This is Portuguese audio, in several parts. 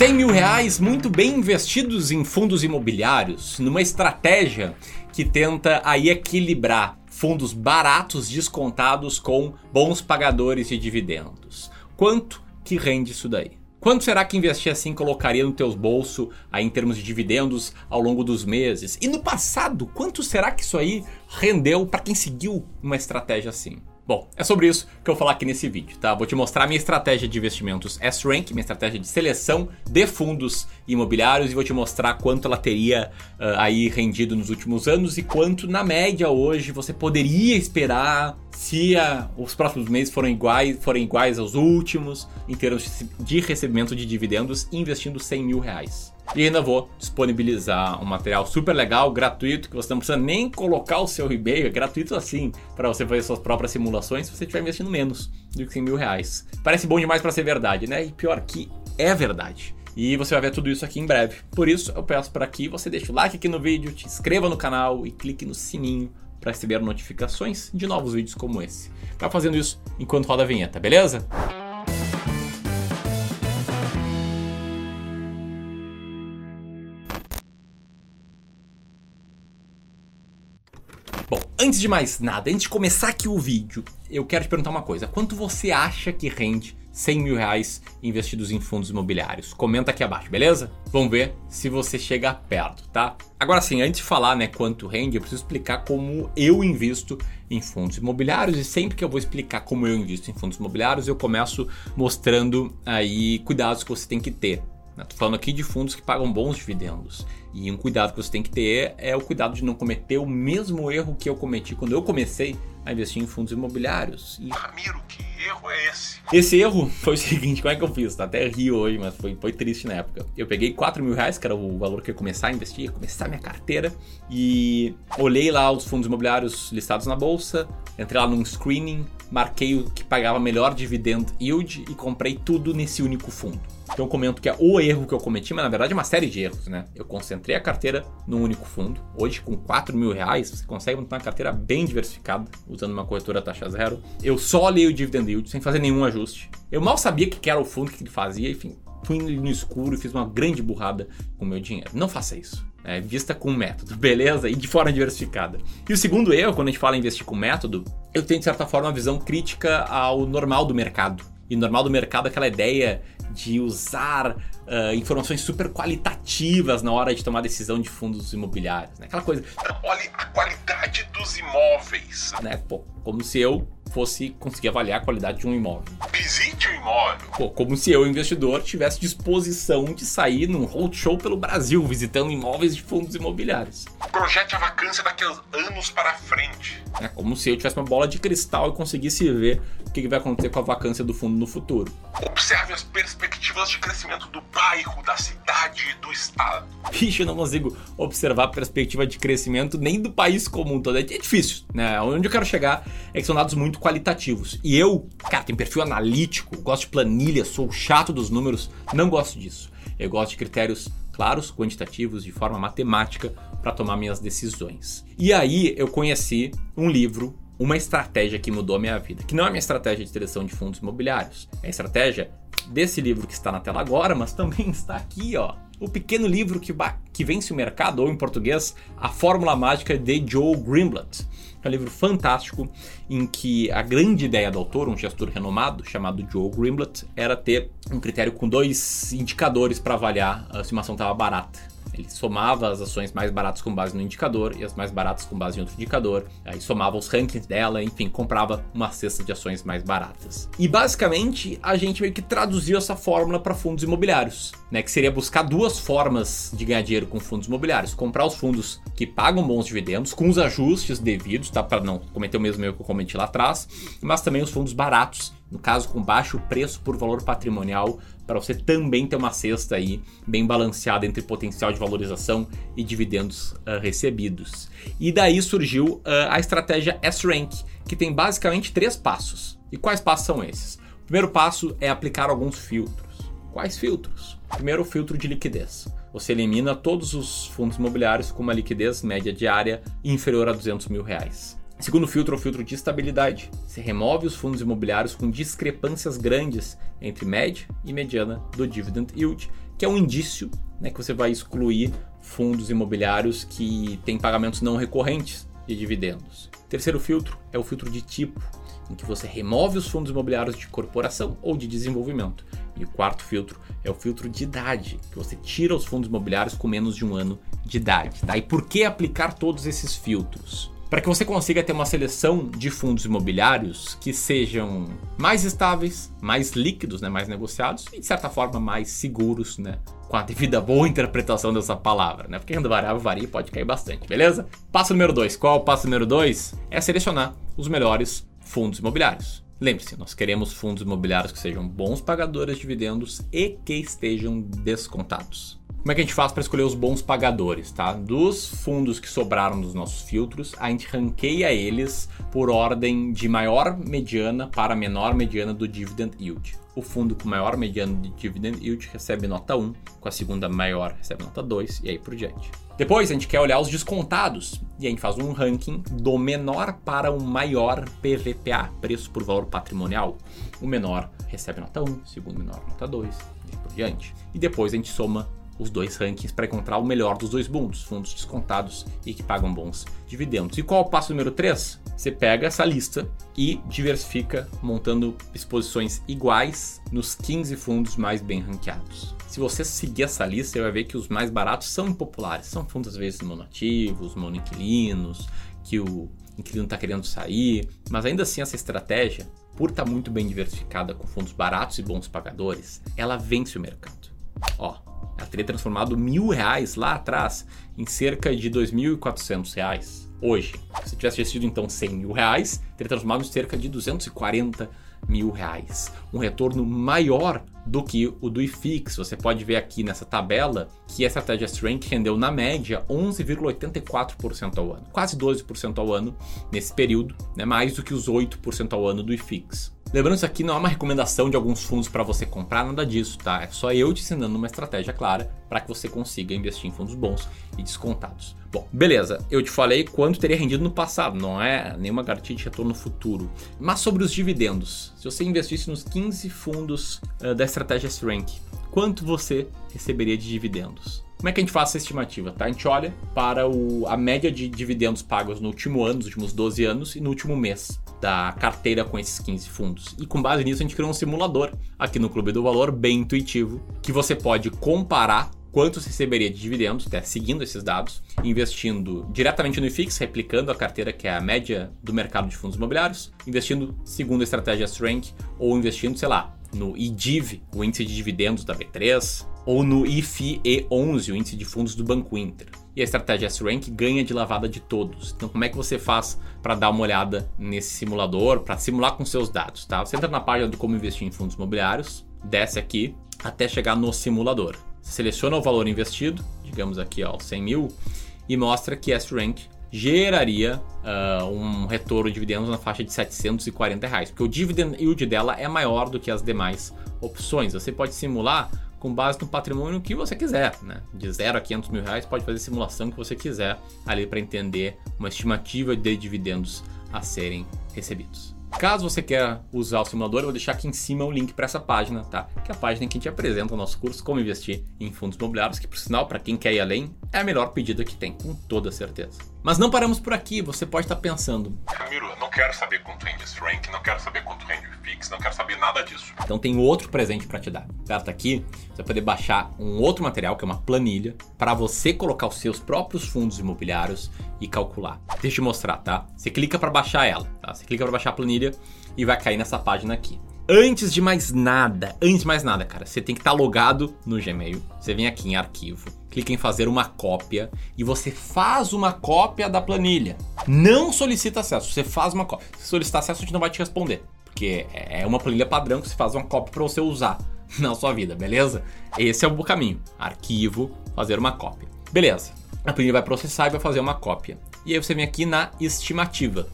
100 mil reais muito bem investidos em fundos imobiliários, numa estratégia que tenta aí equilibrar fundos baratos descontados com bons pagadores de dividendos. Quanto que rende isso daí? Quanto será que investir assim colocaria no teus bolsos aí em termos de dividendos ao longo dos meses? E no passado, quanto será que isso aí rendeu para quem seguiu uma estratégia assim? Bom, é sobre isso que eu vou falar aqui nesse vídeo, tá? Vou te mostrar minha estratégia de investimentos S-Rank, minha estratégia de seleção de fundos imobiliários e vou te mostrar quanto ela teria uh, aí rendido nos últimos anos e quanto na média hoje você poderia esperar se os próximos meses forem iguais, forem iguais aos últimos em termos de recebimento de dividendos investindo 100 mil reais. E ainda vou disponibilizar um material super legal, gratuito, que você não precisa nem colocar o seu e-mail, é gratuito assim, para você fazer suas próprias simulações se você estiver investindo menos do que 100 mil reais. Parece bom demais para ser verdade, né? E pior que é verdade. E você vai ver tudo isso aqui em breve. Por isso, eu peço para que você deixe o like aqui no vídeo, te inscreva no canal e clique no sininho para receber notificações de novos vídeos como esse. Vai fazendo isso enquanto roda a vinheta, beleza? Antes de mais nada, antes de começar aqui o vídeo, eu quero te perguntar uma coisa. Quanto você acha que rende 100 mil reais investidos em fundos imobiliários? Comenta aqui abaixo, beleza? Vamos ver se você chega perto, tá? Agora sim, antes de falar né, quanto rende, eu preciso explicar como eu invisto em fundos imobiliários e sempre que eu vou explicar como eu invisto em fundos imobiliários, eu começo mostrando aí cuidados que você tem que ter Estou falando aqui de fundos que pagam bons dividendos. E um cuidado que você tem que ter é o cuidado de não cometer o mesmo erro que eu cometi quando eu comecei a investir em fundos imobiliários. E... Ramiro, que erro é esse? Esse erro foi o seguinte, como é que eu fiz? Tá até rio hoje, mas foi, foi triste na época. Eu peguei 4 mil reais, que era o valor que eu ia começar a investir, ia começar a minha carteira, e olhei lá os fundos imobiliários listados na bolsa, entrei lá num screening, marquei o que pagava melhor dividend yield e comprei tudo nesse único fundo. Então eu comento que é o erro que eu cometi, mas na verdade é uma série de erros, né? Eu concentrei a carteira num único fundo. Hoje, com 4 mil reais, você consegue montar uma carteira bem diversificada, usando uma corretora taxa zero. Eu só olhei o dividend yield sem fazer nenhum ajuste. Eu mal sabia o que era o fundo, o que ele fazia, enfim. Fui no escuro e fiz uma grande burrada com o meu dinheiro. Não faça isso. É, vista com método, beleza? E de forma diversificada. E o segundo erro, quando a gente fala em investir com método, eu tenho de certa forma uma visão crítica ao normal do mercado. E normal do mercado é aquela ideia de usar uh, informações super qualitativas na hora de tomar decisão de fundos imobiliários. Né? Aquela coisa. Olha a qualidade dos imóveis. Né? Pô, como se eu fosse conseguir avaliar a qualidade de um imóvel. Visite o imóvel. Pô, como se eu, investidor, tivesse disposição de sair num roadshow pelo Brasil, visitando imóveis de fundos imobiliários. Projete a vacância daqui a anos para frente. É como se eu tivesse uma bola de cristal e conseguisse ver o que vai acontecer com a vacância do fundo no futuro. Observe as perspectivas de crescimento do bairro, da cidade e do estado. Vixe, eu não consigo observar a perspectiva de crescimento nem do país como um todo. É difícil, né? Onde eu quero chegar é que são dados muito qualitativos. E eu, cara, tenho perfil analítico, gosto de planilha, sou chato dos números, não gosto disso. Eu gosto de critérios claros, quantitativos, de forma matemática, para tomar minhas decisões. E aí eu conheci um livro uma estratégia que mudou a minha vida, que não é minha estratégia de seleção de fundos imobiliários, é a estratégia desse livro que está na tela agora, mas também está aqui, ó. O pequeno livro que, que vence o mercado, ou em português, A Fórmula Mágica de Joe Greenblatt. É um livro fantástico em que a grande ideia do autor, um gestor renomado chamado Joe Greenblatt, era ter um critério com dois indicadores para avaliar se uma ação estava barata. Ele somava as ações mais baratas com base no indicador e as mais baratas com base em outro indicador. Aí somava os rankings dela, enfim, comprava uma cesta de ações mais baratas. E basicamente a gente meio que traduziu essa fórmula para fundos imobiliários, né? Que seria buscar duas formas de ganhar dinheiro com fundos imobiliários: comprar os fundos que pagam bons dividendos, com os ajustes devidos, tá? Para não cometer o mesmo erro que eu cometi lá atrás, mas também os fundos baratos no caso com baixo preço por valor patrimonial, para você também ter uma cesta aí bem balanceada entre potencial de valorização e dividendos uh, recebidos. E daí surgiu uh, a estratégia S-Rank, que tem basicamente três passos. E quais passos são esses? O primeiro passo é aplicar alguns filtros. Quais filtros? Primeiro, o filtro de liquidez. Você elimina todos os fundos imobiliários com uma liquidez média diária inferior a 200 mil reais. Segundo filtro é o filtro de estabilidade. Você remove os fundos imobiliários com discrepâncias grandes entre média e mediana do dividend yield, que é um indício né, que você vai excluir fundos imobiliários que têm pagamentos não recorrentes de dividendos. Terceiro filtro é o filtro de tipo, em que você remove os fundos imobiliários de corporação ou de desenvolvimento. E o quarto filtro é o filtro de idade, que você tira os fundos imobiliários com menos de um ano de idade. Tá? E por que aplicar todos esses filtros? Para que você consiga ter uma seleção de fundos imobiliários que sejam mais estáveis, mais líquidos, né, mais negociados e de certa forma mais seguros, né, com a devida boa interpretação dessa palavra, né? Porque renda variável varia e pode cair bastante, beleza? Passo número 2. Qual é o passo número 2? É selecionar os melhores fundos imobiliários. Lembre-se, nós queremos fundos imobiliários que sejam bons pagadores de dividendos e que estejam descontados. Como é que a gente faz para escolher os bons pagadores, tá? Dos fundos que sobraram dos nossos filtros, a gente ranqueia eles por ordem de maior mediana para menor mediana do dividend yield. O fundo com maior mediana de dividend yield recebe nota 1, com a segunda maior recebe nota 2 e aí por diante. Depois a gente quer olhar os descontados e a gente faz um ranking do menor para o maior PVPA, preço por valor patrimonial. O menor recebe nota 1, o segundo menor nota 2 e por diante. E depois a gente soma os dois rankings para encontrar o melhor dos dois mundos, fundos descontados e que pagam bons dividendos. E qual é o passo número 3? Você pega essa lista e diversifica montando exposições iguais nos 15 fundos mais bem ranqueados. Se você seguir essa lista, você vai ver que os mais baratos são impopulares. São fundos às vezes monoativos, monoinquilinos, que o inquilino está querendo sair, mas ainda assim essa estratégia, por estar tá muito bem diversificada com fundos baratos e bons pagadores, ela vence o mercado. Ó, teria transformado mil reais lá atrás em cerca de 2.400 reais hoje. Se tivesse sido então 100 mil reais, teria transformado em cerca de 240 mil reais. Um retorno maior do que o do IFIX. Você pode ver aqui nessa tabela que a estratégia Strength rendeu na média 11,84% ao ano, quase 12% ao ano nesse período, né? mais do que os 8% ao ano do IFIX. Lembrando isso aqui não é uma recomendação de alguns fundos para você comprar, nada disso, tá? É só eu te ensinando uma estratégia clara para que você consiga investir em fundos bons e descontados. Bom, beleza, eu te falei quanto teria rendido no passado, não é nenhuma garantia de retorno futuro. Mas sobre os dividendos, se você investisse nos 15 fundos uh, da estratégia Strength, quanto você receberia de dividendos? Como é que a gente faz essa estimativa? Tá? A gente olha para o, a média de dividendos pagos no último ano, nos últimos 12 anos e no último mês da carteira com esses 15 fundos. E com base nisso a gente criou um simulador aqui no Clube do Valor, bem intuitivo, que você pode comparar quanto você receberia de dividendos, até seguindo esses dados, investindo diretamente no IFIX, replicando a carteira que é a média do mercado de fundos imobiliários, investindo segundo a estratégia Strength ou investindo, sei lá, no IDIV, o índice de dividendos da B3, ou no IFIE11, o índice de fundos do Banco Inter. E a estratégia S-Rank ganha de lavada de todos. Então, como é que você faz para dar uma olhada nesse simulador, para simular com seus dados? Tá? Você entra na página do como investir em fundos imobiliários, desce aqui até chegar no simulador. Seleciona o valor investido, digamos aqui ó, 100 mil, e mostra que S-Rank geraria uh, um retorno de dividendos na faixa de 740 reais, porque o dividend yield dela é maior do que as demais opções. Você pode simular com base no patrimônio que você quiser, né? De 0 a 500 mil reais, pode fazer a simulação que você quiser ali para entender uma estimativa de dividendos a serem recebidos. Caso você queira usar o simulador, eu vou deixar aqui em cima o link para essa página, tá? Que é a página em que a gente apresenta o nosso curso Como Investir em Fundos Imobiliários, que por sinal, para quem quer ir além, é a melhor pedida que tem, com toda certeza. Mas não paramos por aqui, você pode estar pensando. Camilo, eu não quero saber quanto rende esse rank, não quero saber quanto rende o Fix, não quero saber nada disso. Então tem outro presente para te dar. Aperta aqui, você vai poder baixar um outro material, que é uma planilha, para você colocar os seus próprios fundos imobiliários e calcular. Deixa eu te mostrar, tá? Você clica para baixar ela, tá? Você clica para baixar a planilha e vai cair nessa página aqui. Antes de mais nada, antes de mais nada, cara, você tem que estar tá logado no Gmail. Você vem aqui em arquivo, clica em fazer uma cópia e você faz uma cópia da planilha. Não solicita acesso, você faz uma cópia. Se solicitar acesso, a gente não vai te responder, porque é uma planilha padrão que você faz uma cópia para você usar na sua vida, beleza? Esse é o caminho. Arquivo, fazer uma cópia. Beleza. A planilha vai processar e vai fazer uma cópia. E aí você vem aqui na estimativa.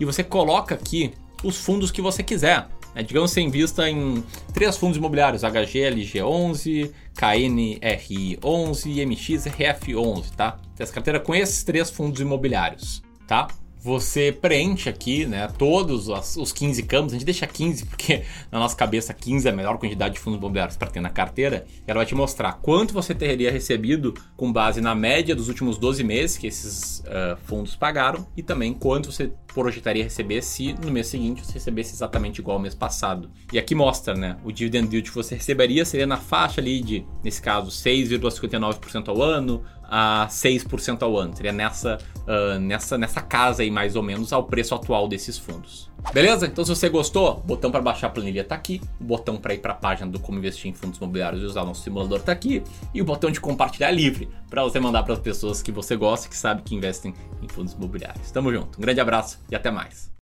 E você coloca aqui os fundos que você quiser. É, digamos você invista em três fundos imobiliários, HGLG11, KNRI11 e MXRF11, tá? Tem essa carteira com esses três fundos imobiliários, tá? Você preenche aqui, né, todos os 15 campos, a gente deixa 15 porque na nossa cabeça 15 é a melhor quantidade de fundos imobiliários para ter na carteira, ela vai te mostrar quanto você teria recebido com base na média dos últimos 12 meses que esses uh, fundos pagaram e também quanto você projetaria receber se no mês seguinte você recebesse exatamente igual ao mês passado. E aqui mostra, né, o dividend yield que você receberia seria na faixa ali de, nesse caso, 6,59% ao ano, a 6% ao ano. Seria nessa, uh, nessa, nessa casa aí, mais ou menos, ao preço atual desses fundos. Beleza? Então, se você gostou, o botão para baixar a planilha está aqui, o botão para ir para a página do Como Investir em Fundos Imobiliários e usar o nosso simulador está aqui, e o botão de compartilhar livre para você mandar para as pessoas que você gosta e que sabe que investem em fundos imobiliários. Tamo junto, um grande abraço e até mais.